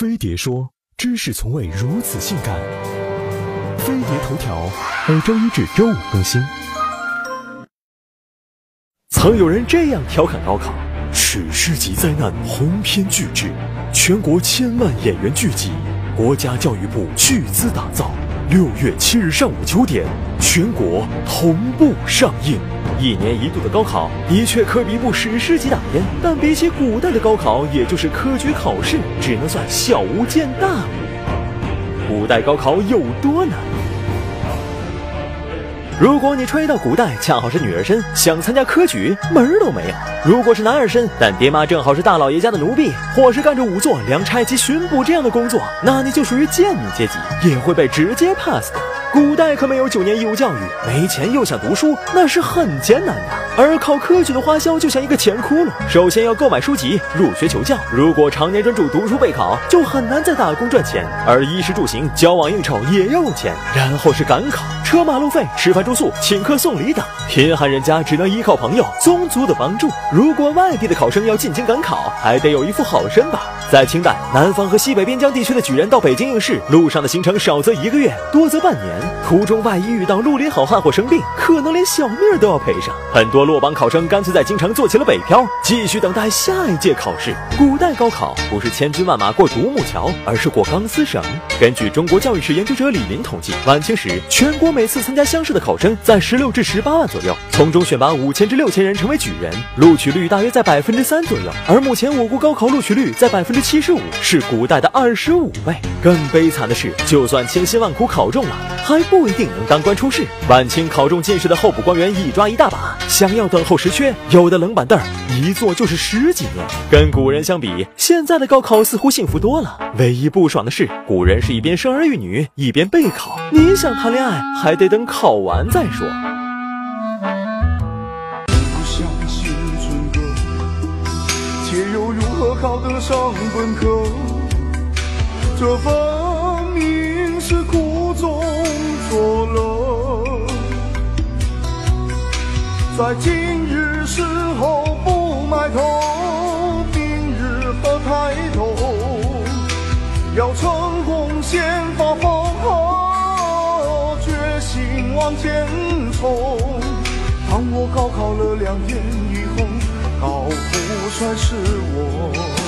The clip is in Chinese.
飞碟说：“知识从未如此性感。”飞碟头条每周一至周五更新。曾有人这样调侃高考：“史诗级灾难，鸿篇巨制，全国千万演员聚集，国家教育部巨资打造。”六月七日上午九点，全国同步上映。一年一度的高考的确可比部史诗级大片，但比起古代的高考，也就是科举考试，只能算小巫见大巫。古代高考有多难？如果你吹到古代恰好是女儿身，想参加科举门儿都没有；如果是男儿身，但爹妈正好是大老爷家的奴婢，或是干着仵作、粮差及巡捕这样的工作，那你就属于贱民阶级，也会被直接 pass 的。古代可没有九年义务教育，没钱又想读书，那是很艰难的。而考科举的花销就像一个钱窟窿，首先要购买书籍、入学求教。如果常年专注读书备考，就很难再打工赚钱。而衣食住行、交往应酬也要用钱。然后是赶考，车马路费、吃饭住宿、请客送礼等。贫寒人家只能依靠朋友、宗族的帮助。如果外地的考生要进京赶考，还得有一副好身板。在清代，南方和西北边疆地区的举人到北京应试，路上的行程少则一个月，多则半年。途中万一遇到绿林好汉或生病，可能连小命都要赔上。很多落榜考生干脆在京城做起了北漂，继续等待下一届考试。古代高考不是千军万马过独木桥，而是过钢丝绳。根据中国教育史研究者李林统计，晚清时全国每次参加乡试的考生在十六至十八万左右，从中选拔五千至六千人成为举人，录取率大约在百分之三左右。而目前我国高考录取率在百分之七十五，是古代的二十五倍。更悲惨的是，就算千辛万苦考中了，还不。一定能当官出仕。晚清考中进士的候补官员一抓一大把，想要等候实缺，有的冷板凳一坐就是十几年。跟古人相比，现在的高考似乎幸福多了。唯一不爽的是，古人是一边生儿育女，一边备考。你想谈恋爱，还得等考完再说。不相信春歌，且又如何考得上本科？这风在今日时候不埋头，明日何抬头？要成功先发疯，决心往前冲。当我高考了两年以后，高富帅是我。